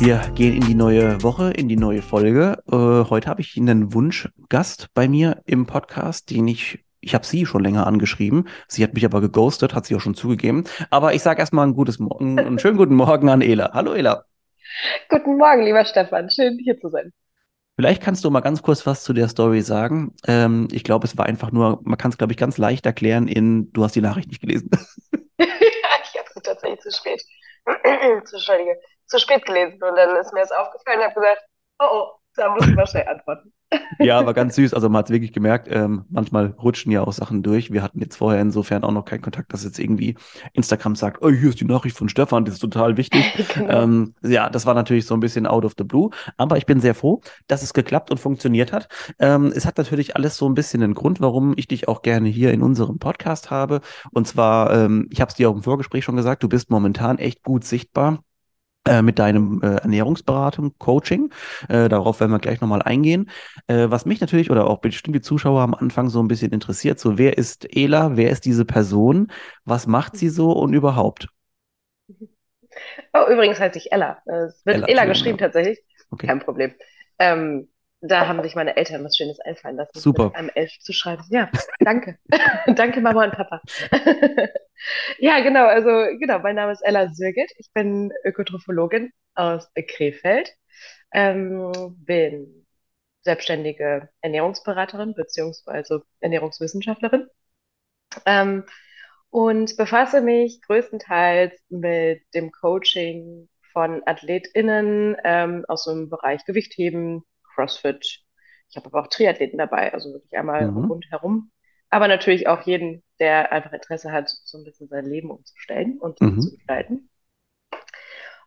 Wir gehen in die neue Woche, in die neue Folge. Äh, heute habe ich einen Wunschgast bei mir im Podcast, den ich, ich habe sie schon länger angeschrieben. Sie hat mich aber geghostet, hat sie auch schon zugegeben. Aber ich sage erstmal ein gutes Morgen, einen schönen guten Morgen an Ela. Hallo Ela. Guten Morgen, lieber Stefan. Schön, hier zu sein. Vielleicht kannst du mal ganz kurz was zu der Story sagen. Ähm, ich glaube, es war einfach nur, man kann es, glaube ich, ganz leicht erklären in, du hast die Nachricht nicht gelesen. ja, ich habe sie tatsächlich zu spät. Entschuldige zu spät gelesen. Und dann ist mir das aufgefallen und habe gesagt, oh, oh, da muss ich mal schnell antworten. Ja, aber ganz süß. Also man hat es wirklich gemerkt, ähm, manchmal rutschen ja auch Sachen durch. Wir hatten jetzt vorher insofern auch noch keinen Kontakt, dass jetzt irgendwie Instagram sagt, oh, hier ist die Nachricht von Stefan, das ist total wichtig. genau. ähm, ja, das war natürlich so ein bisschen out of the blue. Aber ich bin sehr froh, dass es geklappt und funktioniert hat. Ähm, es hat natürlich alles so ein bisschen einen Grund, warum ich dich auch gerne hier in unserem Podcast habe. Und zwar, ähm, ich habe es dir auch im Vorgespräch schon gesagt, du bist momentan echt gut sichtbar mit deinem äh, Ernährungsberatung, Coaching. Äh, darauf werden wir gleich nochmal eingehen. Äh, was mich natürlich oder auch bestimmt die Zuschauer am Anfang so ein bisschen interessiert, so wer ist Ela, wer ist diese Person, was macht sie so und überhaupt? Oh, übrigens heißt ich Ella. Es wird Ella, Ella geschrieben ja. tatsächlich. Okay. Kein Problem. Ähm, da haben sich meine Eltern was Schönes einfallen lassen, Super. mit einem Elf zu schreiben. Ja, danke. danke, Mama und Papa. ja, genau, also genau, mein Name ist Ella Sürget. Ich bin Ökotrophologin aus Krefeld. Ähm, bin selbstständige Ernährungsberaterin beziehungsweise Ernährungswissenschaftlerin. Ähm, und befasse mich größtenteils mit dem Coaching von AthletInnen ähm, aus dem Bereich Gewichtheben, CrossFit. Ich habe aber auch Triathleten dabei, also wirklich einmal mhm. rundherum. Aber natürlich auch jeden, der einfach Interesse hat, so ein bisschen sein Leben umzustellen und mhm. zu gestalten.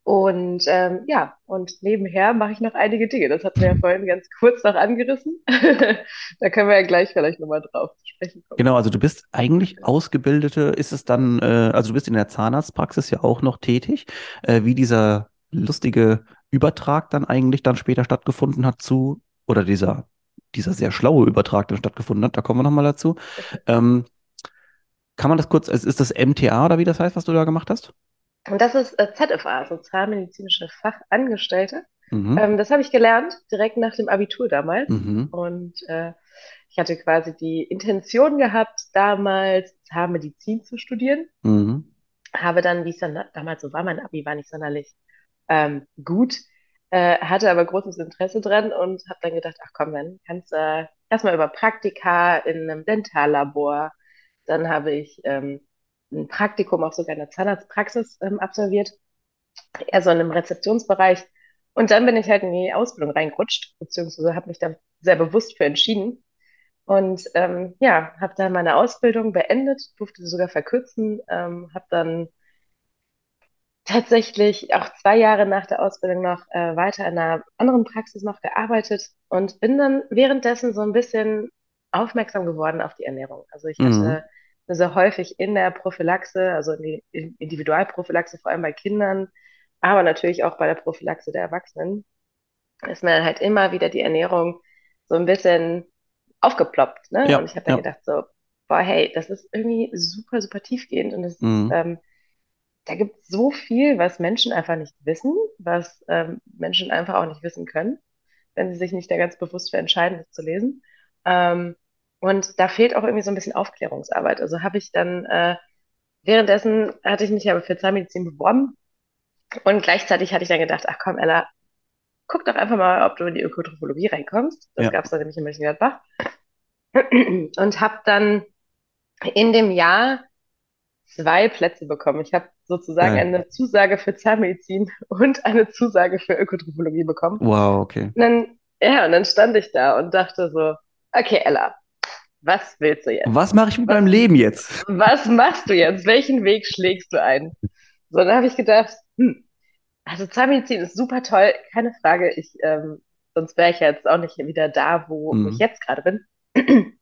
Und ähm, ja, und nebenher mache ich noch einige Dinge. Das hatten wir ja vorhin ganz kurz noch angerissen. da können wir ja gleich vielleicht nochmal drauf zu sprechen kommen. Genau, also du bist eigentlich ausgebildete, ist es dann, äh, also du bist in der Zahnarztpraxis ja auch noch tätig, äh, wie dieser lustige Übertrag dann eigentlich dann später stattgefunden hat zu, oder dieser, dieser sehr schlaue Übertrag dann stattgefunden hat, da kommen wir nochmal dazu. Ähm, kann man das kurz, ist das MTA oder wie das heißt, was du da gemacht hast? Und das ist äh, ZFA, Sozialmedizinische Fachangestellte. Mhm. Ähm, das habe ich gelernt, direkt nach dem Abitur damals. Mhm. Und äh, ich hatte quasi die Intention gehabt, damals Zahnmedizin zu studieren. Mhm. Habe dann, wie es dann damals so war, mein Abi war nicht sonderlich ähm, gut, äh, hatte aber großes Interesse dran und habe dann gedacht, ach komm, dann kannst du äh, erstmal über Praktika in einem Dentallabor. Dann habe ich ähm, ein Praktikum auch sogar in der Zahnarztpraxis ähm, absolviert, eher so in einem Rezeptionsbereich. Und dann bin ich halt in die Ausbildung reingerutscht, beziehungsweise habe mich da sehr bewusst für entschieden. Und ähm, ja, habe dann meine Ausbildung beendet, durfte sie sogar verkürzen, ähm, habe dann tatsächlich auch zwei Jahre nach der Ausbildung noch äh, weiter in einer anderen Praxis noch gearbeitet und bin dann währenddessen so ein bisschen aufmerksam geworden auf die Ernährung. Also ich mhm. hatte sehr häufig in der Prophylaxe, also in die Individualprophylaxe, vor allem bei Kindern, aber natürlich auch bei der Prophylaxe der Erwachsenen, ist mir dann halt immer wieder die Ernährung so ein bisschen aufgeploppt. Ne? Ja, und ich habe dann ja. gedacht so, boah, hey, das ist irgendwie super, super tiefgehend und das mhm. ist, ähm, da gibt es so viel, was Menschen einfach nicht wissen, was ähm, Menschen einfach auch nicht wissen können, wenn sie sich nicht da ganz bewusst für entscheiden, das zu lesen. Ähm, und da fehlt auch irgendwie so ein bisschen Aufklärungsarbeit. Also habe ich dann, äh, währenddessen hatte ich mich aber für Zahnmedizin beworben und gleichzeitig hatte ich dann gedacht, ach komm, Ella, guck doch einfach mal, ob du in die Ökotrophologie reinkommst. Das ja. gab es dann nämlich in Mönchengladbach. Und habe dann in dem Jahr zwei Plätze bekommen. Ich habe sozusagen ja. eine Zusage für Zahnmedizin und eine Zusage für Ökotrophologie bekommen. Wow, okay. Und dann, ja, und dann stand ich da und dachte so, okay, Ella, was willst du jetzt? Was mache ich mit was, meinem Leben jetzt? Was machst du jetzt? Welchen Weg schlägst du ein? So, dann habe ich gedacht, hm, also Zahnmedizin ist super toll, keine Frage. Ich, ähm, sonst wäre ich jetzt auch nicht wieder da, wo, mhm. wo ich jetzt gerade bin.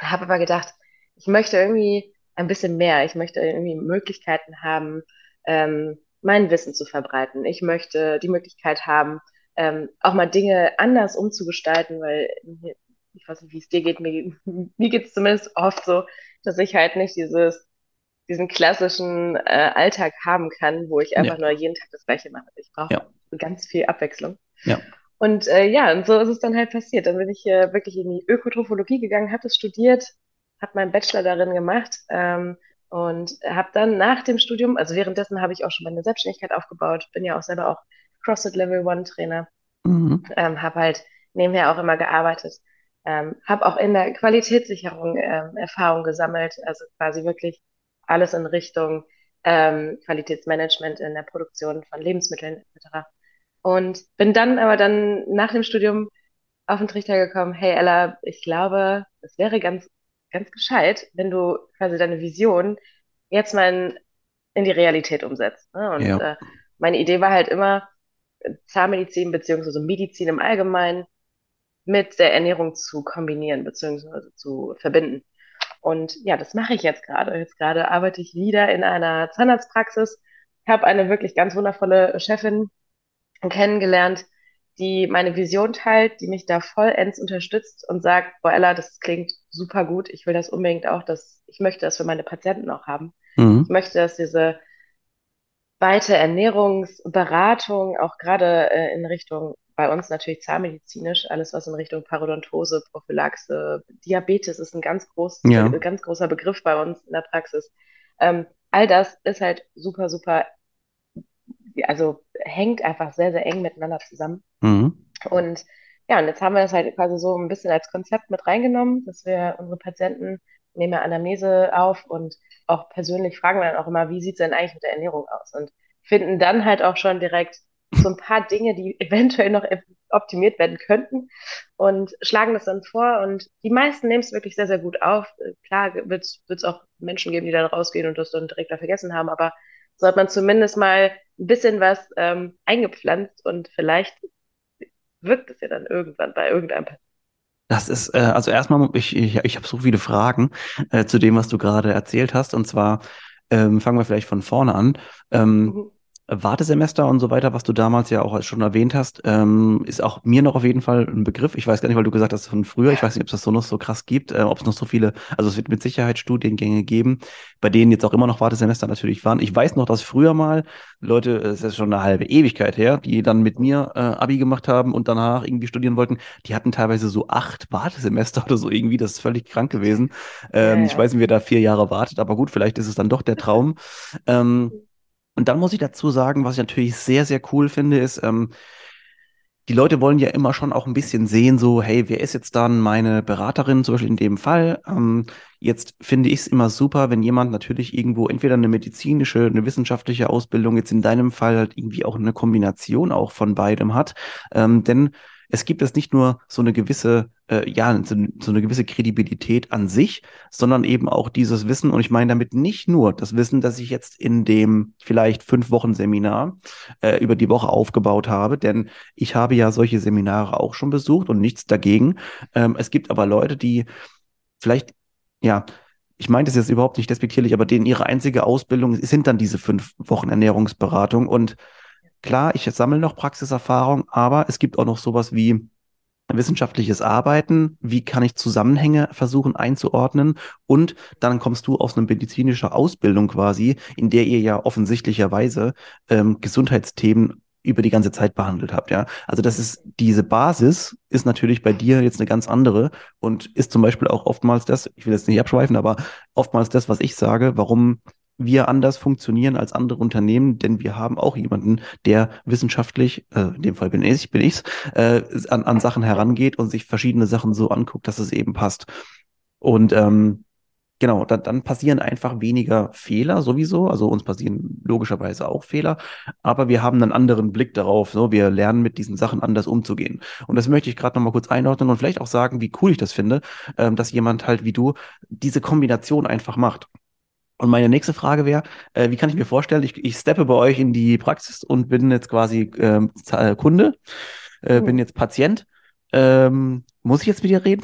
habe aber gedacht, ich möchte irgendwie ein bisschen mehr. Ich möchte irgendwie Möglichkeiten haben, ähm, mein Wissen zu verbreiten. Ich möchte die Möglichkeit haben, ähm, auch mal Dinge anders umzugestalten, weil ich weiß nicht, wie es dir geht, mir, mir geht es zumindest oft so, dass ich halt nicht dieses, diesen klassischen äh, Alltag haben kann, wo ich einfach ja. nur jeden Tag das Gleiche mache. Ich brauche ja. ganz viel Abwechslung. Ja. Und äh, ja, und so ist es dann halt passiert. Dann bin ich äh, wirklich in die Ökotrophologie gegangen, habe es studiert, habe meinen Bachelor darin gemacht ähm, und habe dann nach dem Studium, also währenddessen habe ich auch schon meine Selbstständigkeit aufgebaut, bin ja auch selber auch CrossFit Level One Trainer, mhm. ähm, habe halt nebenher auch immer gearbeitet, ähm, habe auch in der Qualitätssicherung ähm, Erfahrung gesammelt, also quasi wirklich alles in Richtung ähm, Qualitätsmanagement in der Produktion von Lebensmitteln etc. Und bin dann aber dann nach dem Studium auf den Trichter gekommen, hey Ella, ich glaube, es wäre ganz, ganz gescheit, wenn du quasi deine Vision jetzt mal in, in die Realität umsetzt. Ne? Und ja. äh, meine Idee war halt immer, Zahnmedizin beziehungsweise Medizin im Allgemeinen mit der Ernährung zu kombinieren beziehungsweise zu verbinden. Und ja, das mache ich jetzt gerade. Jetzt gerade arbeite ich wieder in einer Zahnarztpraxis, habe eine wirklich ganz wundervolle Chefin kennengelernt, die meine Vision teilt, die mich da vollends unterstützt und sagt, boah Ella, das klingt super gut, ich will das unbedingt auch, dass ich möchte das für meine Patienten auch haben. Mhm. Ich möchte, dass diese weite Ernährungsberatung auch gerade äh, in Richtung bei uns natürlich zahnmedizinisch, alles was in Richtung Parodontose, Prophylaxe, Diabetes ist ein ganz, groß, ja. äh, ganz großer Begriff bei uns in der Praxis. Ähm, all das ist halt super, super, also hängt einfach sehr, sehr eng miteinander zusammen. Mhm. Und ja, und jetzt haben wir das halt quasi so ein bisschen als Konzept mit reingenommen, dass wir unsere Patienten nehmen wir Anamnese auf und auch persönlich fragen wir dann auch immer, wie sieht es denn eigentlich mit der Ernährung aus? Und finden dann halt auch schon direkt so ein paar Dinge, die eventuell noch optimiert werden könnten und schlagen das dann vor und die meisten nehmen es wirklich sehr, sehr gut auf. Klar wird es auch Menschen geben, die dann rausgehen und das dann direkt da vergessen haben, aber so hat man zumindest mal ein bisschen was ähm, eingepflanzt und vielleicht wirkt es ja dann irgendwann bei irgendeinem das ist, äh, also erstmal, ich, ich, ich habe so viele Fragen äh, zu dem, was du gerade erzählt hast. Und zwar ähm, fangen wir vielleicht von vorne an. Ähm, mhm. Wartesemester und so weiter, was du damals ja auch schon erwähnt hast, ähm, ist auch mir noch auf jeden Fall ein Begriff. Ich weiß gar nicht, weil du gesagt hast von früher, ich weiß nicht, ob es das so noch so krass gibt, äh, ob es noch so viele, also es wird mit Sicherheit Studiengänge geben, bei denen jetzt auch immer noch Wartesemester natürlich waren. Ich weiß noch, dass früher mal Leute, es ist schon eine halbe Ewigkeit her, die dann mit mir äh, Abi gemacht haben und danach irgendwie studieren wollten, die hatten teilweise so acht Wartesemester oder so irgendwie, das ist völlig krank gewesen. Ähm, ja, ja. Ich weiß nicht, wer da vier Jahre wartet, aber gut, vielleicht ist es dann doch der Traum. ähm, und dann muss ich dazu sagen, was ich natürlich sehr, sehr cool finde, ist, ähm, die Leute wollen ja immer schon auch ein bisschen sehen, so, hey, wer ist jetzt dann meine Beraterin, zum Beispiel in dem Fall? Ähm, jetzt finde ich es immer super, wenn jemand natürlich irgendwo entweder eine medizinische, eine wissenschaftliche Ausbildung, jetzt in deinem Fall halt irgendwie auch eine Kombination auch von beidem hat. Ähm, denn es gibt es nicht nur so eine gewisse, äh, ja, so, so, eine gewisse Kredibilität an sich, sondern eben auch dieses Wissen. Und ich meine damit nicht nur das Wissen, das ich jetzt in dem vielleicht fünf Wochen Seminar äh, über die Woche aufgebaut habe, denn ich habe ja solche Seminare auch schon besucht und nichts dagegen. Ähm, es gibt aber Leute, die vielleicht, ja, ich meine das jetzt überhaupt nicht despektierlich, aber denen ihre einzige Ausbildung sind dann diese fünf Wochen Ernährungsberatung und Klar, ich sammle noch Praxiserfahrung, aber es gibt auch noch sowas wie wissenschaftliches Arbeiten, wie kann ich Zusammenhänge versuchen einzuordnen und dann kommst du aus einer medizinischen Ausbildung quasi, in der ihr ja offensichtlicherweise ähm, Gesundheitsthemen über die ganze Zeit behandelt habt, ja. Also das ist, diese Basis ist natürlich bei dir jetzt eine ganz andere und ist zum Beispiel auch oftmals das, ich will jetzt nicht abschweifen, aber oftmals das, was ich sage, warum wir anders funktionieren als andere Unternehmen, denn wir haben auch jemanden, der wissenschaftlich, äh, in dem Fall bin ich, bin ich's, äh, an, an Sachen herangeht und sich verschiedene Sachen so anguckt, dass es eben passt. Und ähm, genau, dann, dann passieren einfach weniger Fehler sowieso. Also uns passieren logischerweise auch Fehler, aber wir haben einen anderen Blick darauf. So, wir lernen mit diesen Sachen anders umzugehen. Und das möchte ich gerade noch mal kurz einordnen und vielleicht auch sagen, wie cool ich das finde, ähm, dass jemand halt wie du diese Kombination einfach macht. Und meine nächste Frage wäre, äh, wie kann ich mir vorstellen, ich, ich steppe bei euch in die Praxis und bin jetzt quasi ähm, äh, Kunde, äh, mhm. bin jetzt Patient. Ähm, muss ich jetzt mit dir reden?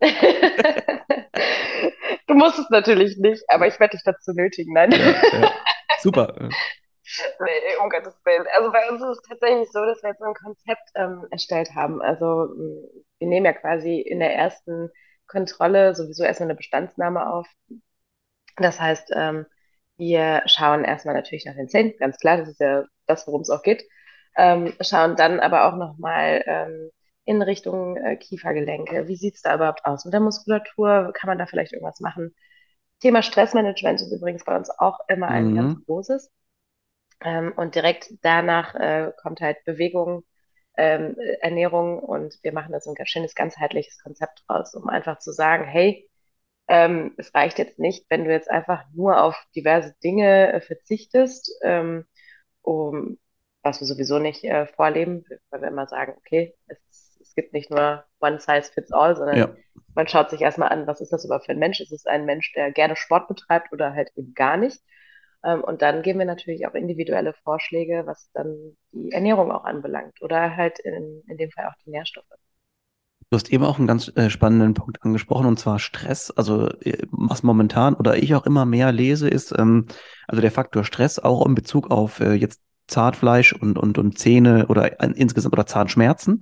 Du musst es natürlich nicht, aber ich werde dich dazu nötigen, nein. Ja, ja. Super. Nee, um Gottes Willen. Also bei uns ist es tatsächlich so, dass wir jetzt so ein Konzept ähm, erstellt haben. Also wir nehmen ja quasi in der ersten Kontrolle sowieso erstmal eine Bestandsnahme auf. Das heißt, ähm, wir schauen erstmal natürlich nach den Zähnen, ganz klar, das ist ja das, worum es auch geht. Ähm, schauen dann aber auch nochmal ähm, in Richtung äh, Kiefergelenke. Wie sieht es da überhaupt aus mit der Muskulatur? Kann man da vielleicht irgendwas machen? Thema Stressmanagement ist übrigens bei uns auch immer ein mhm. ganz großes. Ähm, und direkt danach äh, kommt halt Bewegung, ähm, Ernährung und wir machen da so ein schönes ganzheitliches Konzept draus, um einfach zu sagen, hey, ähm, es reicht jetzt nicht, wenn du jetzt einfach nur auf diverse Dinge äh, verzichtest, ähm, um, was wir sowieso nicht äh, vorleben, weil wir immer sagen, okay, es, es gibt nicht nur one size fits all, sondern ja. man schaut sich erstmal an, was ist das überhaupt für ein Mensch? Ist es ein Mensch, der gerne Sport betreibt oder halt eben gar nicht? Ähm, und dann geben wir natürlich auch individuelle Vorschläge, was dann die Ernährung auch anbelangt oder halt in, in dem Fall auch die Nährstoffe. Du hast eben auch einen ganz äh, spannenden Punkt angesprochen, und zwar Stress. Also äh, was momentan oder ich auch immer mehr lese, ist ähm, also der Faktor Stress auch in Bezug auf äh, jetzt Zahnfleisch und, und, und Zähne oder äh, insgesamt oder Zahnschmerzen.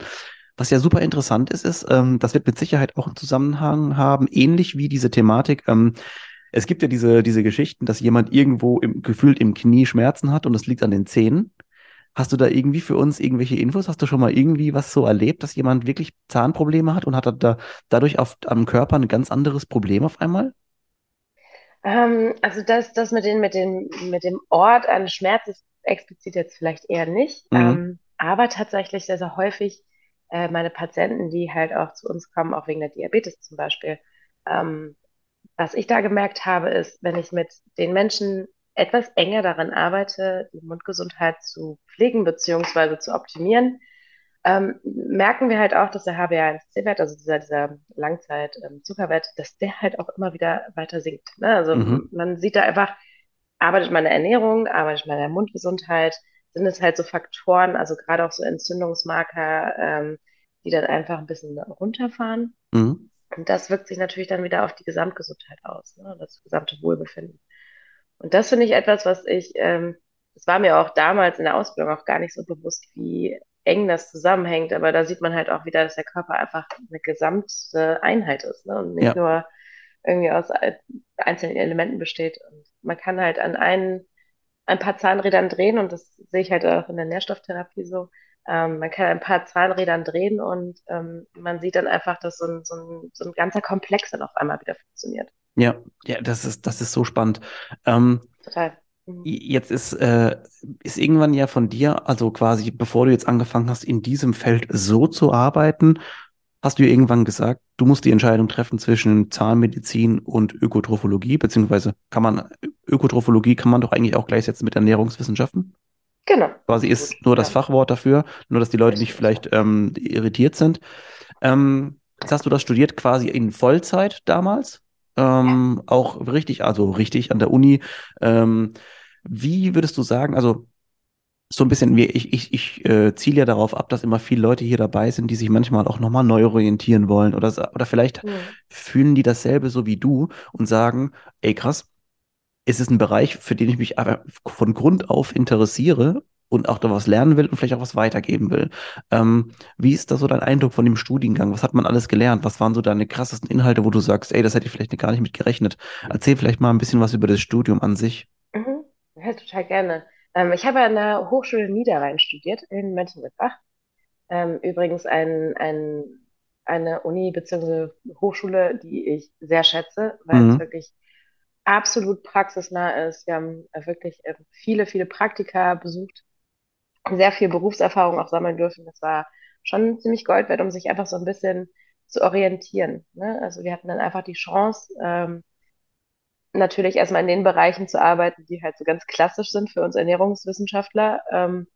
Was ja super interessant ist, ist, ähm, das wird mit Sicherheit auch einen Zusammenhang haben, ähnlich wie diese Thematik, ähm, es gibt ja diese, diese Geschichten, dass jemand irgendwo im, gefühlt im Knie Schmerzen hat und es liegt an den Zähnen. Hast du da irgendwie für uns irgendwelche Infos? Hast du schon mal irgendwie was so erlebt, dass jemand wirklich Zahnprobleme hat und hat da dadurch auf, am Körper ein ganz anderes Problem auf einmal? Ähm, also das, das mit, den, mit, den, mit dem Ort an Schmerz ist explizit jetzt vielleicht eher nicht. Mhm. Ähm, aber tatsächlich sehr, sehr häufig äh, meine Patienten, die halt auch zu uns kommen, auch wegen der Diabetes zum Beispiel, ähm, was ich da gemerkt habe, ist, wenn ich mit den Menschen etwas enger daran arbeite, die Mundgesundheit zu pflegen bzw. zu optimieren, ähm, merken wir halt auch, dass der HbA1c-Wert, also dieser, dieser Langzeit-Zuckerwert, ähm, dass der halt auch immer wieder weiter sinkt. Ne? Also mhm. man sieht da einfach, arbeitet meine Ernährung, arbeitet meine Mundgesundheit, sind es halt so Faktoren, also gerade auch so Entzündungsmarker, ähm, die dann einfach ein bisschen runterfahren. Mhm. Und das wirkt sich natürlich dann wieder auf die Gesamtgesundheit aus, ne? das gesamte Wohlbefinden. Und das finde ich etwas, was ich, ähm, das war mir auch damals in der Ausbildung auch gar nicht so bewusst, wie eng das zusammenhängt. Aber da sieht man halt auch wieder, dass der Körper einfach eine gesamte Einheit ist ne? und nicht ja. nur irgendwie aus einzelnen Elementen besteht. Und man kann halt an einen, ein paar Zahnrädern drehen und das sehe ich halt auch in der Nährstofftherapie so ähm, man kann ein paar Zahnrädern drehen und ähm, man sieht dann einfach, dass so ein, so, ein, so ein ganzer Komplex dann auf einmal wieder funktioniert. Ja, ja, das ist, das ist so spannend. Ähm, Total. Mhm. Jetzt ist, äh, ist irgendwann ja von dir, also quasi bevor du jetzt angefangen hast, in diesem Feld so zu arbeiten, hast du ja irgendwann gesagt, du musst die Entscheidung treffen zwischen Zahnmedizin und Ökotrophologie, beziehungsweise kann man, Ökotrophologie kann man doch eigentlich auch gleichsetzen mit Ernährungswissenschaften? Genau. Quasi ist nur das Fachwort dafür, nur dass die Leute nicht vielleicht ähm, irritiert sind. Ähm, jetzt hast du das studiert quasi in Vollzeit damals. Ähm. Auch richtig, also richtig an der Uni. Ähm, wie würdest du sagen, also so ein bisschen, ich, ich, ich äh, ziele ja darauf ab, dass immer viele Leute hier dabei sind, die sich manchmal auch nochmal neu orientieren wollen oder, oder vielleicht ja. fühlen die dasselbe so wie du und sagen, ey krass, ist es ein Bereich, für den ich mich von Grund auf interessiere und auch da was lernen will und vielleicht auch was weitergeben will. Ähm, wie ist da so dein Eindruck von dem Studiengang? Was hat man alles gelernt? Was waren so deine krassesten Inhalte, wo du sagst, ey, das hätte ich vielleicht gar nicht mit gerechnet? Erzähl vielleicht mal ein bisschen was über das Studium an sich. Mhm. Ja, total gerne. Ähm, ich habe an der Hochschule Niederrhein studiert in Mönchengladbach. Ähm, übrigens ein, ein, eine Uni bzw. Hochschule, die ich sehr schätze, weil mhm. es wirklich absolut praxisnah ist. Wir haben wirklich äh, viele, viele Praktika besucht, sehr viel Berufserfahrung auch sammeln dürfen. Das war schon ziemlich Gold wert, um sich einfach so ein bisschen zu orientieren. Ne? Also wir hatten dann einfach die Chance, ähm, natürlich erstmal in den Bereichen zu arbeiten, die halt so ganz klassisch sind für uns Ernährungswissenschaftler. Ähm,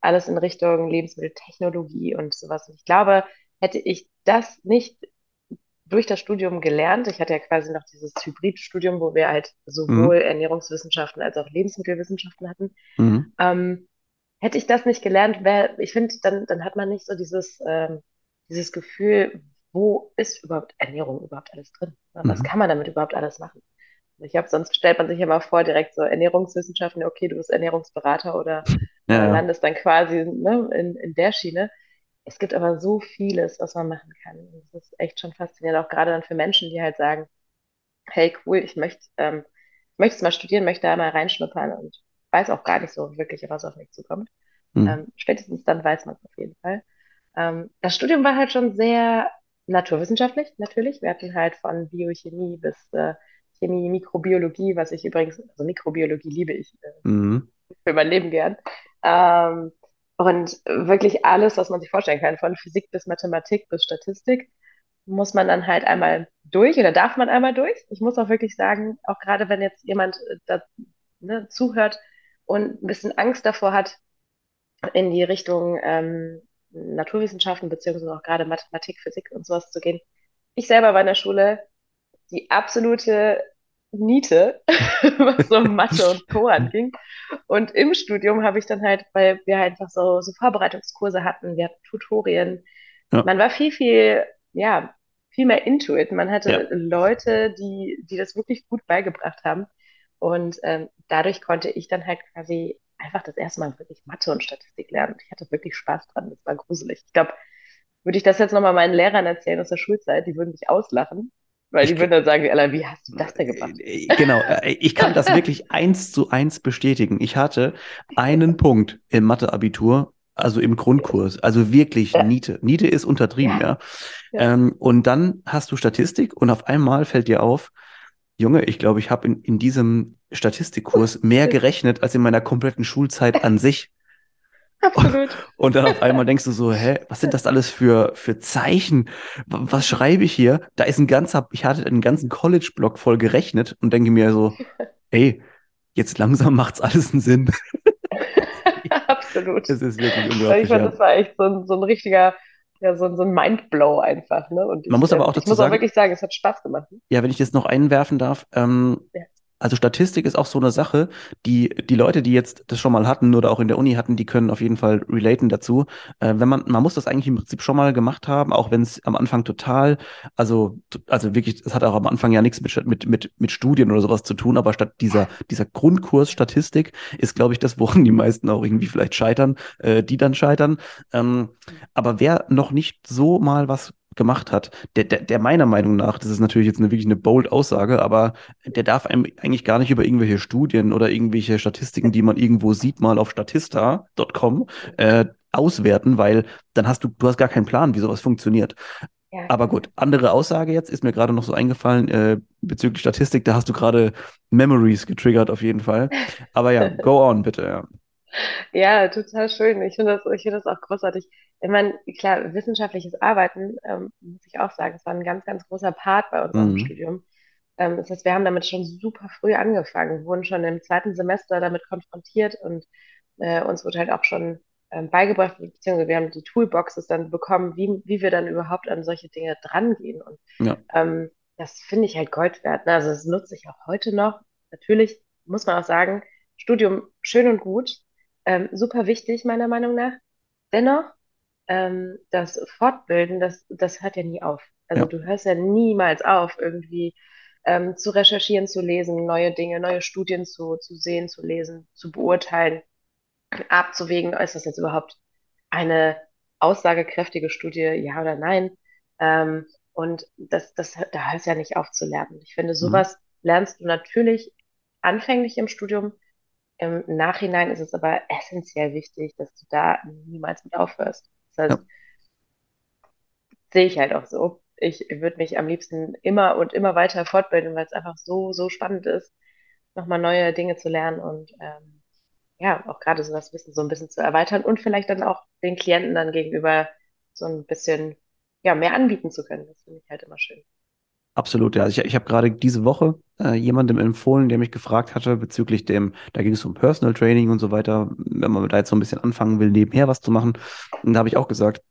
alles in Richtung Lebensmitteltechnologie und sowas. Und ich glaube, hätte ich das nicht durch das Studium gelernt. Ich hatte ja quasi noch dieses Hybridstudium, wo wir halt sowohl mhm. Ernährungswissenschaften als auch Lebensmittelwissenschaften hatten. Mhm. Ähm, hätte ich das nicht gelernt, wäre, ich finde, dann, dann hat man nicht so dieses, ähm, dieses Gefühl, wo ist überhaupt Ernährung überhaupt alles drin? Was mhm. kann man damit überhaupt alles machen? Ich habe, sonst stellt man sich immer vor, direkt so Ernährungswissenschaften, okay, du bist Ernährungsberater oder ja. landest dann quasi ne, in, in der Schiene. Es gibt aber so vieles, was man machen kann. Das ist echt schon faszinierend, auch gerade dann für Menschen, die halt sagen, hey, cool, ich möchte, ähm, ich möchte es mal studieren, möchte da mal reinschnuppern und weiß auch gar nicht so wirklich, was auf mich zukommt. Mhm. Ähm, spätestens dann weiß man es auf jeden Fall. Ähm, das Studium war halt schon sehr naturwissenschaftlich, natürlich. Wir hatten halt von Biochemie bis äh, Chemie, Mikrobiologie, was ich übrigens, also Mikrobiologie liebe ich äh, mhm. für mein Leben gern. Ähm, und wirklich alles, was man sich vorstellen kann, von Physik bis Mathematik bis Statistik, muss man dann halt einmal durch oder darf man einmal durch. Ich muss auch wirklich sagen, auch gerade wenn jetzt jemand äh, da, ne, zuhört und ein bisschen Angst davor hat, in die Richtung ähm, Naturwissenschaften beziehungsweise auch gerade Mathematik, Physik und sowas zu gehen. Ich selber war in der Schule die absolute Niete, was so Mathe und Co. anging. Und im Studium habe ich dann halt, weil wir halt einfach so, so Vorbereitungskurse hatten, wir hatten Tutorien. Ja. Man war viel, viel, ja, viel mehr into it. Man hatte ja. Leute, die, die das wirklich gut beigebracht haben. Und ähm, dadurch konnte ich dann halt quasi einfach das erste Mal wirklich Mathe und Statistik lernen. Ich hatte wirklich Spaß dran. Das war gruselig. Ich glaube, würde ich das jetzt nochmal meinen Lehrern erzählen aus der Schulzeit, die würden mich auslachen. Weil die würden dann sagen, Alter, wie hast du das denn gemacht? Äh, genau, äh, ich kann das wirklich eins zu eins bestätigen. Ich hatte einen Punkt im Mathe-Abitur, also im Grundkurs, also wirklich ja. Niete. Niete ist untertrieben, ja. ja. ja. Ähm, und dann hast du Statistik und auf einmal fällt dir auf, Junge, ich glaube, ich habe in, in diesem Statistikkurs mehr gerechnet als in meiner kompletten Schulzeit an sich. Absolut. Und dann auf einmal denkst du so, hä, was sind das alles für, für Zeichen? Was schreibe ich hier? Da ist ein ganzer, ich hatte einen ganzen College-Block voll gerechnet und denke mir so, ey, jetzt langsam macht's alles einen Sinn. Absolut. Das ist wirklich unglaublich. Ich fand, das war echt so ein, so ein richtiger, ja, so, so ein Mindblow einfach. Ne? Und Man ich, muss aber auch dazu ich muss sagen, auch wirklich sagen, es hat Spaß gemacht. Ja, wenn ich jetzt noch einwerfen darf, ähm, ja. Also Statistik ist auch so eine Sache, die die Leute, die jetzt das schon mal hatten oder auch in der Uni hatten, die können auf jeden Fall relaten dazu. Äh, wenn man man muss das eigentlich im Prinzip schon mal gemacht haben, auch wenn es am Anfang total, also also wirklich, es hat auch am Anfang ja nichts mit mit mit mit Studien oder sowas zu tun, aber statt dieser dieser Grundkurs Statistik ist, glaube ich, das, woran die meisten auch irgendwie vielleicht scheitern, äh, die dann scheitern. Ähm, aber wer noch nicht so mal was gemacht hat, der, der, der meiner Meinung nach, das ist natürlich jetzt eine, wirklich eine bold Aussage, aber der darf einem eigentlich gar nicht über irgendwelche Studien oder irgendwelche Statistiken, die man irgendwo sieht, mal auf statista.com äh, auswerten, weil dann hast du, du hast gar keinen Plan, wie sowas funktioniert. Ja. Aber gut, andere Aussage jetzt ist mir gerade noch so eingefallen äh, bezüglich Statistik, da hast du gerade Memories getriggert auf jeden Fall. Aber ja, go on bitte, ja. Ja, total schön. Ich finde das, ich finde das auch großartig. Ich meine, klar, wissenschaftliches Arbeiten, ähm, muss ich auch sagen, es war ein ganz, ganz großer Part bei unserem mhm. Studium. Ähm, das heißt, wir haben damit schon super früh angefangen, wurden schon im zweiten Semester damit konfrontiert und äh, uns wurde halt auch schon ähm, beigebracht, beziehungsweise wir haben die Toolboxes dann bekommen, wie, wie wir dann überhaupt an solche Dinge drangehen. Und ja. ähm, das finde ich halt Gold wert. Ne? Also das nutze ich auch heute noch. Natürlich muss man auch sagen, Studium schön und gut, ähm, super wichtig, meiner Meinung nach. Dennoch, ähm, das Fortbilden, das, das hört ja nie auf. Also ja. du hörst ja niemals auf, irgendwie ähm, zu recherchieren, zu lesen, neue Dinge, neue Studien zu, zu sehen, zu lesen, zu beurteilen, abzuwägen, ist das jetzt überhaupt eine aussagekräftige Studie, ja oder nein. Ähm, und das, das, da hörst ja nicht auf zu lernen. Ich finde, mhm. sowas mhm. lernst du natürlich anfänglich im Studium, im Nachhinein ist es aber essentiell wichtig, dass du da niemals mit aufhörst. Das heißt, ja. sehe ich halt auch so. Ich würde mich am liebsten immer und immer weiter fortbilden, weil es einfach so, so spannend ist, nochmal neue Dinge zu lernen und ähm, ja, auch gerade so das Wissen so ein bisschen zu erweitern und vielleicht dann auch den Klienten dann gegenüber so ein bisschen ja, mehr anbieten zu können. Das finde ich halt immer schön. Absolut, ja. Ich, ich habe gerade diese Woche äh, jemandem empfohlen, der mich gefragt hatte bezüglich dem, da ging es um Personal Training und so weiter, wenn man da jetzt so ein bisschen anfangen will, nebenher was zu machen. Und da habe ich auch gesagt,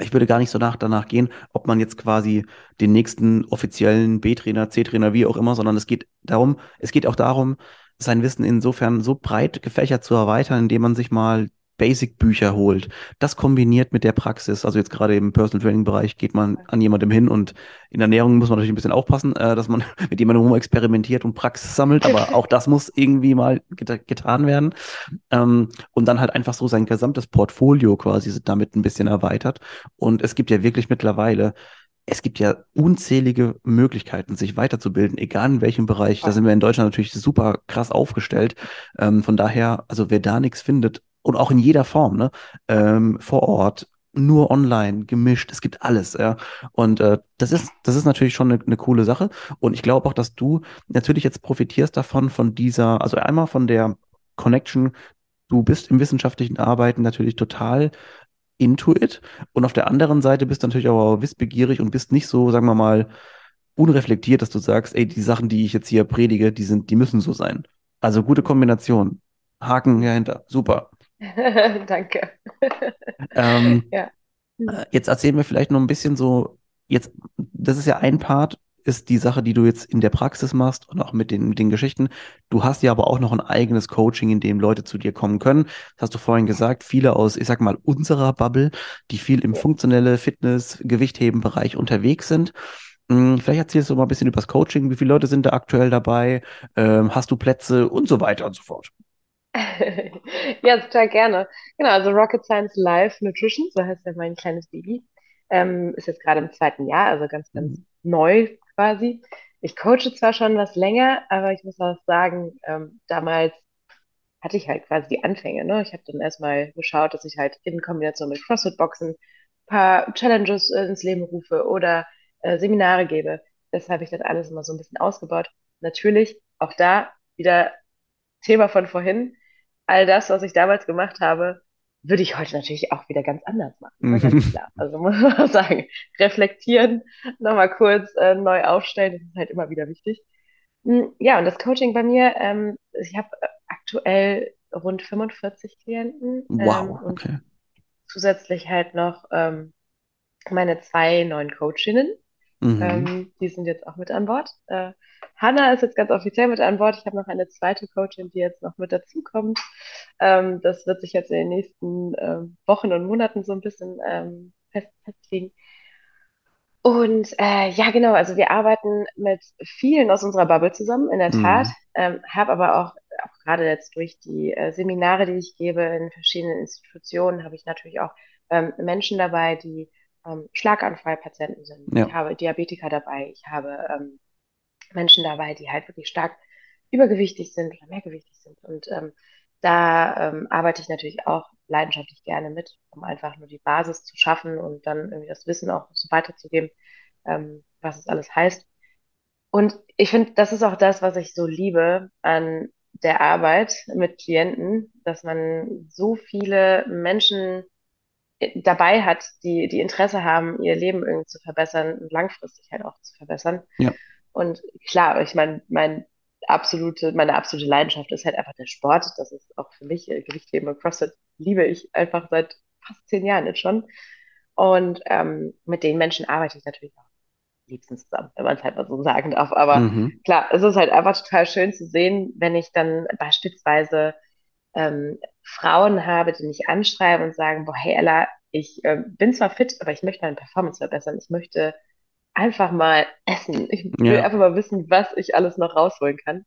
ich würde gar nicht so nach danach gehen, ob man jetzt quasi den nächsten offiziellen B-Trainer, C-Trainer, wie auch immer, sondern es geht darum, es geht auch darum, sein Wissen insofern so breit gefächert zu erweitern, indem man sich mal Basic-Bücher holt, das kombiniert mit der Praxis, also jetzt gerade im Personal Training-Bereich geht man an jemandem hin und in Ernährung muss man natürlich ein bisschen aufpassen, äh, dass man mit jemandem rum experimentiert und Praxis sammelt, aber auch das muss irgendwie mal get getan werden. Ähm, und dann halt einfach so sein gesamtes Portfolio quasi damit ein bisschen erweitert. Und es gibt ja wirklich mittlerweile es gibt ja unzählige Möglichkeiten, sich weiterzubilden, egal in welchem Bereich. Da sind wir in Deutschland natürlich super krass aufgestellt. Ähm, von daher, also wer da nichts findet, und auch in jeder Form, ne? Ähm, vor Ort, nur online, gemischt, es gibt alles, ja. Und äh, das ist, das ist natürlich schon eine, eine coole Sache. Und ich glaube auch, dass du natürlich jetzt profitierst davon, von dieser, also einmal von der Connection, du bist im wissenschaftlichen Arbeiten natürlich total into it. Und auf der anderen Seite bist du natürlich auch wissbegierig und bist nicht so, sagen wir mal, unreflektiert, dass du sagst, ey, die Sachen, die ich jetzt hier predige, die sind, die müssen so sein. Also gute Kombination. Haken dahinter. Super. Danke. Ähm, ja. Äh, jetzt erzählen wir vielleicht noch ein bisschen so, jetzt, das ist ja ein Part, ist die Sache, die du jetzt in der Praxis machst und auch mit den, mit den Geschichten. Du hast ja aber auch noch ein eigenes Coaching, in dem Leute zu dir kommen können. Das hast du vorhin gesagt, viele aus, ich sag mal, unserer Bubble, die viel im funktionelle Fitness, Gewichtheben-Bereich unterwegs sind. Hm, vielleicht erzählst du mal ein bisschen über das Coaching. Wie viele Leute sind da aktuell dabei? Ähm, hast du Plätze und so weiter und so fort? Ja, total gerne. Genau, also Rocket Science Live Nutrition, so heißt ja mein kleines Baby, ähm, ist jetzt gerade im zweiten Jahr, also ganz, ganz mhm. neu quasi. Ich coache zwar schon was länger, aber ich muss auch sagen, ähm, damals hatte ich halt quasi die Anfänge. Ne? Ich habe dann erstmal geschaut, dass ich halt in Kombination mit CrossFit-Boxen ein paar Challenges ins Leben rufe oder äh, Seminare gebe. Das habe ich dann alles immer so ein bisschen ausgebaut. Natürlich, auch da wieder Thema von vorhin, all das, was ich damals gemacht habe, würde ich heute natürlich auch wieder ganz anders machen. Ganz mhm. Also muss man sagen, reflektieren, nochmal kurz äh, neu aufstellen, das ist halt immer wieder wichtig. Hm, ja, und das Coaching bei mir, ähm, ich habe aktuell rund 45 Klienten. Wow, ähm, okay. Zusätzlich halt noch ähm, meine zwei neuen Coachinnen. Mhm. Ähm, die sind jetzt auch mit an Bord. Äh, Hanna ist jetzt ganz offiziell mit an Bord. Ich habe noch eine zweite Coachin, die jetzt noch mit dazukommt. Ähm, das wird sich jetzt in den nächsten äh, Wochen und Monaten so ein bisschen ähm, fest, festlegen. Und äh, ja, genau, also wir arbeiten mit vielen aus unserer Bubble zusammen, in der mhm. Tat. Ähm, habe aber auch, auch gerade jetzt durch die äh, Seminare, die ich gebe in verschiedenen Institutionen, habe ich natürlich auch ähm, Menschen dabei, die ähm, Schlaganfallpatienten sind. Ja. Ich habe Diabetiker dabei, ich habe ähm, Menschen dabei, die halt wirklich stark übergewichtig sind oder mehrgewichtig sind. Und ähm, da ähm, arbeite ich natürlich auch leidenschaftlich gerne mit, um einfach nur die Basis zu schaffen und dann irgendwie das Wissen auch so weiterzugeben, ähm, was es alles heißt. Und ich finde, das ist auch das, was ich so liebe an der Arbeit mit Klienten, dass man so viele Menschen dabei hat, die, die Interesse haben, ihr Leben irgendwie zu verbessern und langfristig halt auch zu verbessern. Ja. Und klar, ich meine, mein absolute, meine absolute Leidenschaft ist halt einfach der Sport. Das ist auch für mich äh, Gewichtheben und CrossFit liebe ich einfach seit fast zehn Jahren jetzt schon. Und ähm, mit den Menschen arbeite ich natürlich auch liebsten zusammen, wenn man es halt mal so sagen darf. Aber mhm. klar, es ist halt einfach total schön zu sehen, wenn ich dann beispielsweise ähm, Frauen habe, die mich anschreiben und sagen, boah, hey Ella, ich äh, bin zwar fit, aber ich möchte meine Performance verbessern. Ich möchte einfach mal essen. Ich will ja. einfach mal wissen, was ich alles noch rausholen kann.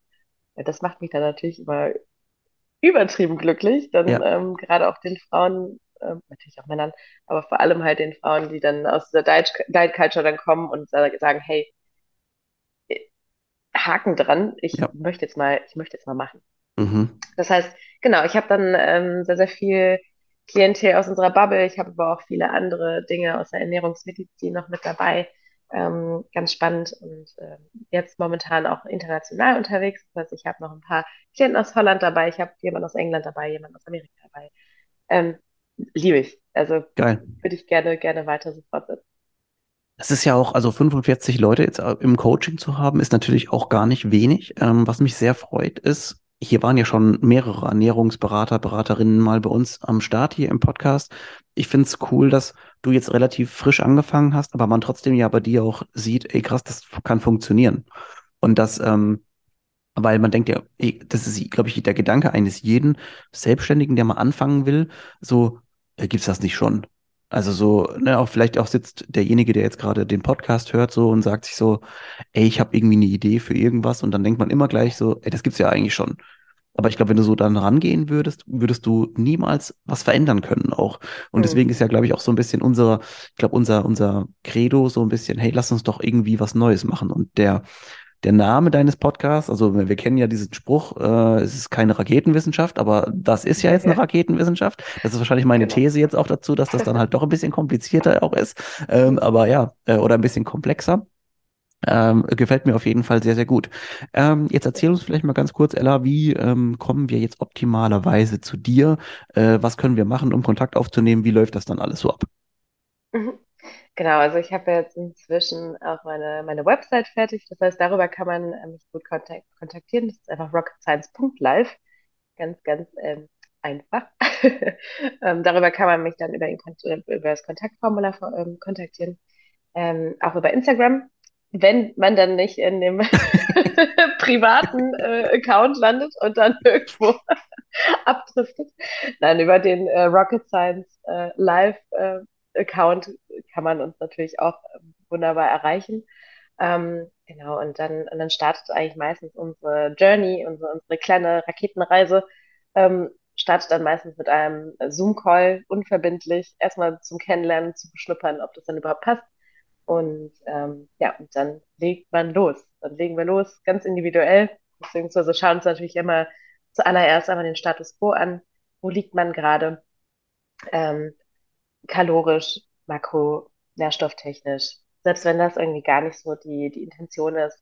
Ja, das macht mich dann natürlich immer übertrieben glücklich. Dann ja. ähm, gerade auch den Frauen, äh, natürlich auch Männern, aber vor allem halt den Frauen, die dann aus dieser Diet, Diet Culture dann kommen und sagen, hey, äh, Haken dran, ich ja. möchte jetzt mal, ich möchte jetzt mal machen. Mhm. Das heißt, genau, ich habe dann ähm, sehr, sehr viel Klientel aus unserer Bubble. Ich habe aber auch viele andere Dinge aus der Ernährungsmedizin noch mit dabei. Ähm, ganz spannend und äh, jetzt momentan auch international unterwegs. Das heißt, ich habe noch ein paar Klienten aus Holland dabei, ich habe jemanden aus England dabei, jemanden aus Amerika dabei. Ähm, liebe ich. Also würde ich gerne, gerne weiter so fortsetzen. Das ist ja auch, also 45 Leute jetzt im Coaching zu haben, ist natürlich auch gar nicht wenig. Ähm, was mich sehr freut, ist, hier waren ja schon mehrere Ernährungsberater, Beraterinnen mal bei uns am Start hier im Podcast. Ich finde es cool, dass du jetzt relativ frisch angefangen hast, aber man trotzdem ja bei dir auch sieht, ey krass, das kann funktionieren. Und dass, ähm, weil man denkt ja, das ist, glaube ich, der Gedanke eines jeden Selbstständigen, der mal anfangen will, so, äh, gibt's das nicht schon? Also so, ne, auch vielleicht auch sitzt derjenige, der jetzt gerade den Podcast hört, so und sagt sich so, ey, ich habe irgendwie eine Idee für irgendwas und dann denkt man immer gleich so, ey, das gibt's ja eigentlich schon. Aber ich glaube, wenn du so dann rangehen würdest, würdest du niemals was verändern können auch. Und mhm. deswegen ist ja, glaube ich, auch so ein bisschen unser, ich glaube, unser, unser Credo so ein bisschen, hey, lass uns doch irgendwie was Neues machen. Und der, der Name deines Podcasts, also wir kennen ja diesen Spruch, äh, es ist keine Raketenwissenschaft, aber das ist ja jetzt eine Raketenwissenschaft. Das ist wahrscheinlich meine genau. These jetzt auch dazu, dass das dann halt doch ein bisschen komplizierter auch ist. Ähm, aber ja, äh, oder ein bisschen komplexer. Ähm, gefällt mir auf jeden Fall sehr, sehr gut. Ähm, jetzt erzähl uns vielleicht mal ganz kurz, Ella, wie ähm, kommen wir jetzt optimalerweise zu dir? Äh, was können wir machen, um Kontakt aufzunehmen? Wie läuft das dann alles so ab? Genau, also ich habe jetzt inzwischen auch meine, meine Website fertig. Das heißt, darüber kann man äh, mich gut kontakt kontaktieren. Das ist einfach rocketscience.live. Ganz, ganz ähm, einfach. ähm, darüber kann man mich dann über, über das Kontaktformular ähm, kontaktieren. Ähm, auch über Instagram, wenn man dann nicht in dem privaten äh, Account landet und dann irgendwo abdriftet. Nein, über den äh, Rocket Science äh, Live äh, Account kann man uns natürlich auch ähm, wunderbar erreichen. Ähm, genau, und dann, und dann startet eigentlich meistens unsere Journey, unsere, unsere kleine Raketenreise, ähm, startet dann meistens mit einem Zoom-Call, unverbindlich, erstmal zum Kennenlernen, zu beschnuppern, ob das dann überhaupt passt. Und ähm, ja, und dann legt man los. Dann legen wir los, ganz individuell, beziehungsweise schauen uns natürlich immer zuallererst einmal den Status quo an. Wo liegt man gerade? Ähm, kalorisch, makro, nährstofftechnisch, selbst wenn das irgendwie gar nicht so die, die Intention ist,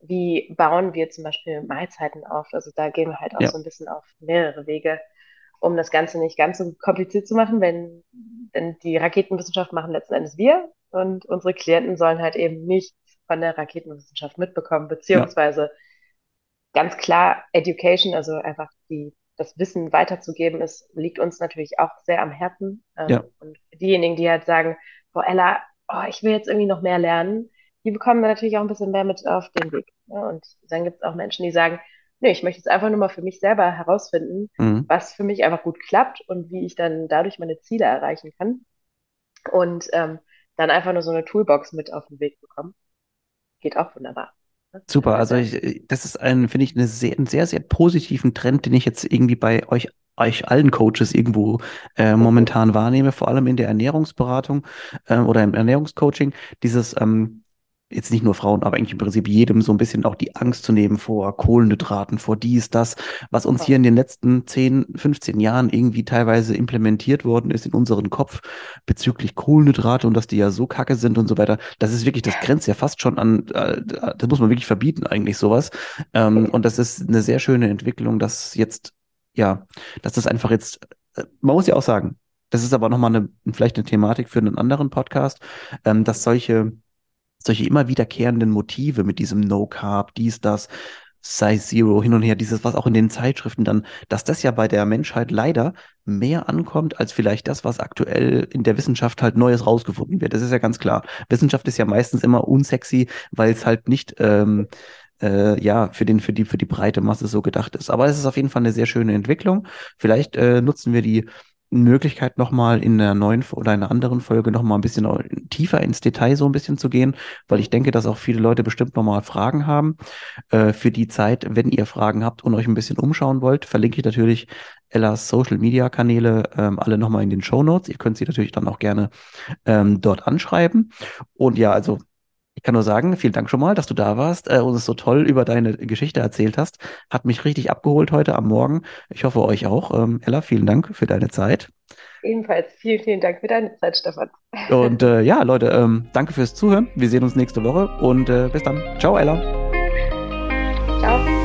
wie bauen wir zum Beispiel Mahlzeiten auf? Also da gehen wir halt auch ja. so ein bisschen auf mehrere Wege, um das Ganze nicht ganz so kompliziert zu machen, wenn, denn die Raketenwissenschaft machen letzten Endes wir und unsere Klienten sollen halt eben nichts von der Raketenwissenschaft mitbekommen, beziehungsweise ja. ganz klar Education, also einfach die das Wissen weiterzugeben, ist, liegt uns natürlich auch sehr am Herzen. Ähm, ja. Und diejenigen, die halt sagen, Frau Ella, oh, ich will jetzt irgendwie noch mehr lernen, die bekommen natürlich auch ein bisschen mehr mit auf den Weg. Ne? Und dann gibt es auch Menschen, die sagen, nee, ich möchte jetzt einfach nur mal für mich selber herausfinden, mhm. was für mich einfach gut klappt und wie ich dann dadurch meine Ziele erreichen kann. Und ähm, dann einfach nur so eine Toolbox mit auf den Weg bekommen. Geht auch wunderbar. Super, also ich, das ist ein, finde ich, eine sehr, einen sehr, sehr positiven Trend, den ich jetzt irgendwie bei euch euch allen Coaches irgendwo äh, mhm. momentan wahrnehme, vor allem in der Ernährungsberatung äh, oder im Ernährungscoaching, dieses ähm, jetzt nicht nur Frauen, aber eigentlich im Prinzip jedem so ein bisschen auch die Angst zu nehmen vor Kohlenhydraten, vor dies, das, was uns hier in den letzten 10, 15 Jahren irgendwie teilweise implementiert worden ist in unseren Kopf bezüglich Kohlenhydrate und dass die ja so kacke sind und so weiter. Das ist wirklich, das grenzt ja fast schon an, äh, das muss man wirklich verbieten eigentlich sowas. Ähm, und das ist eine sehr schöne Entwicklung, dass jetzt, ja, dass das einfach jetzt, äh, man muss ja auch sagen, das ist aber nochmal eine, vielleicht eine Thematik für einen anderen Podcast, ähm, dass solche solche immer wiederkehrenden Motive mit diesem No Carb, dies, das, Size Zero hin und her, dieses, was auch in den Zeitschriften dann, dass das ja bei der Menschheit leider mehr ankommt, als vielleicht das, was aktuell in der Wissenschaft halt Neues rausgefunden wird. Das ist ja ganz klar. Wissenschaft ist ja meistens immer unsexy, weil es halt nicht ähm, äh, ja für den für die für die breite Masse so gedacht ist. Aber es ist auf jeden Fall eine sehr schöne Entwicklung. Vielleicht äh, nutzen wir die Möglichkeit, nochmal in der neuen oder einer anderen Folge nochmal ein bisschen tiefer ins Detail so ein bisschen zu gehen, weil ich denke, dass auch viele Leute bestimmt nochmal Fragen haben. Äh, für die Zeit, wenn ihr Fragen habt und euch ein bisschen umschauen wollt, verlinke ich natürlich Ellas Social Media Kanäle ähm, alle nochmal in den Show Notes. Ihr könnt sie natürlich dann auch gerne ähm, dort anschreiben. Und ja, also ich kann nur sagen, vielen Dank schon mal, dass du da warst äh, und es so toll über deine Geschichte erzählt hast. Hat mich richtig abgeholt heute am Morgen. Ich hoffe euch auch. Ähm, Ella, vielen Dank für deine Zeit. Ebenfalls vielen, vielen Dank für deine Zeit, Stefan. Und äh, ja, Leute, ähm, danke fürs Zuhören. Wir sehen uns nächste Woche und äh, bis dann. Ciao, Ella. Ciao.